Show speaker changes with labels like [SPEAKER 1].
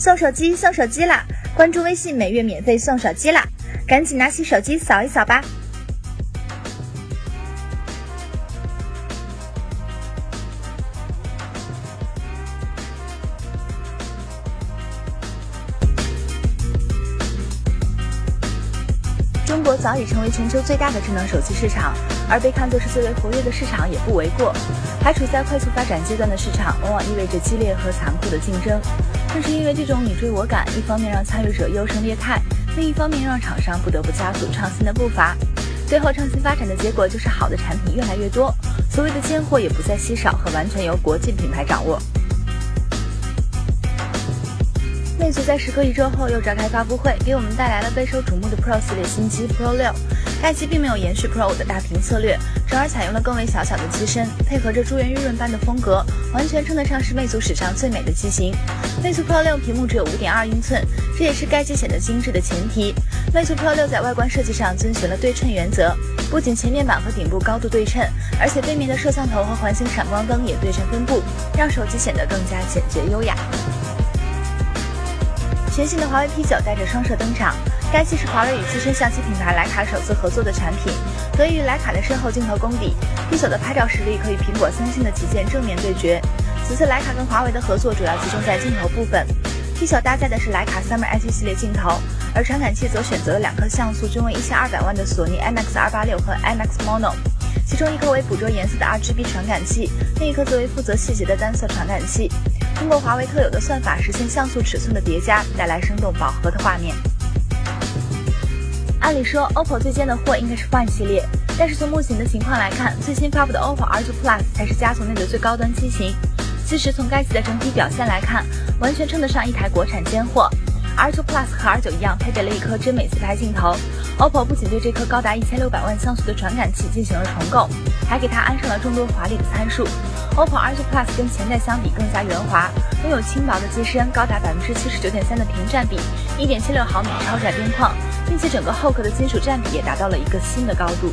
[SPEAKER 1] 送手机送手机啦！关注微信，每月免费送手机啦！赶紧拿起手机扫一扫吧。中国早已成为全球最大的智能手机市场，而被看作是最为活跃的市场也不为过。还处在快速发展阶段的市场，往往意味着激烈和残酷的竞争。正是因为这种你追我赶，一方面让参与者优胜劣汰，另一方面让厂商不得不加速创新的步伐。最后，创新发展的结果就是好的产品越来越多，所谓的尖货也不再稀少和完全由国际品牌掌握。魅族在时隔一周后又召开发布会，给我们带来了备受瞩目的 Pro 系列新机 Pro 六。该机并没有延续 Pro 五的大屏策略，转而采用了更为小巧的机身，配合着珠圆玉润般的风格，完全称得上是魅族史上最美的机型。魅族 Pro 六屏幕只有五点二英寸，这也是该机显得精致的前提。魅族 Pro 六在外观设计上遵循了对称原则，不仅前面板和顶部高度对称，而且背面的摄像头和环形闪光灯也对称分布，让手机显得更加简洁优雅。全新的华为 P9 带着双摄登场，该机是华为与资深相机品牌徕卡首次合作的产品。得益于徕卡的深厚镜头功底，P9 的拍照实力可与苹果、三星的旗舰正面对决。此次徕卡跟华为的合作主要集中在镜头部分，P9 搭载的是徕卡 Summer IG 系列镜头，而传感器则选择了两颗像素均为一千二百万的索尼 IMX286 和 IMX Mono，其中一颗为捕捉颜色的 RGB 传感器，另一颗则为负责细节的单色传感器。通过华为特有的算法实现像素尺寸的叠加，带来生动饱和的画面。按理说，OPPO 最尖的货应该是 Find 系列，但是从目前的情况来看，最新发布的 OPPO R9 Plus 才是家族内的最高端机型。其实从该机的整体表现来看，完全称得上一台国产尖货。R9 Plus 和 R9 一样，配备了一颗真美自拍镜头。OPPO 不仅对这颗高达一千六百万像素的传感器进行了重构，还给它安上了众多华丽的参数。OPPO R9 Plus 跟前代相比更加圆滑，拥有轻薄的机身，高达百分之七十九点三的屏占比，一点七六毫米超窄边框，并且整个后壳的金属占比也达到了一个新的高度。